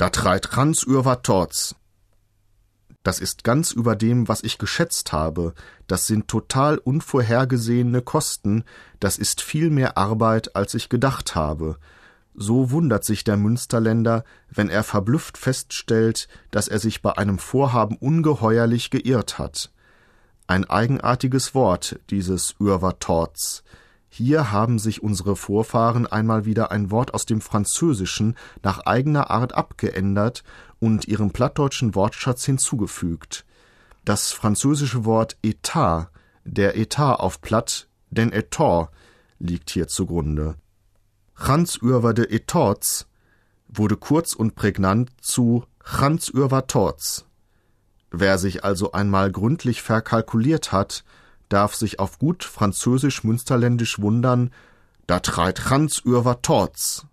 Da treit ganz über Torz. Das ist ganz über dem, was ich geschätzt habe. Das sind total unvorhergesehene Kosten. Das ist viel mehr Arbeit, als ich gedacht habe. So wundert sich der Münsterländer, wenn er verblüfft feststellt, dass er sich bei einem Vorhaben ungeheuerlich geirrt hat. Ein eigenartiges Wort, dieses Urvertorz. Hier haben sich unsere Vorfahren einmal wieder ein Wort aus dem Französischen nach eigener Art abgeändert und ihrem plattdeutschen Wortschatz hinzugefügt. Das französische Wort Etat, der Etat auf Platt, den Etor, liegt hier zugrunde. Chans über de Etorz wurde kurz und prägnant zu Chans über Torz. Wer sich also einmal gründlich verkalkuliert hat, darf sich auf gut französisch-münsterländisch wundern, da treit Chans über Torz.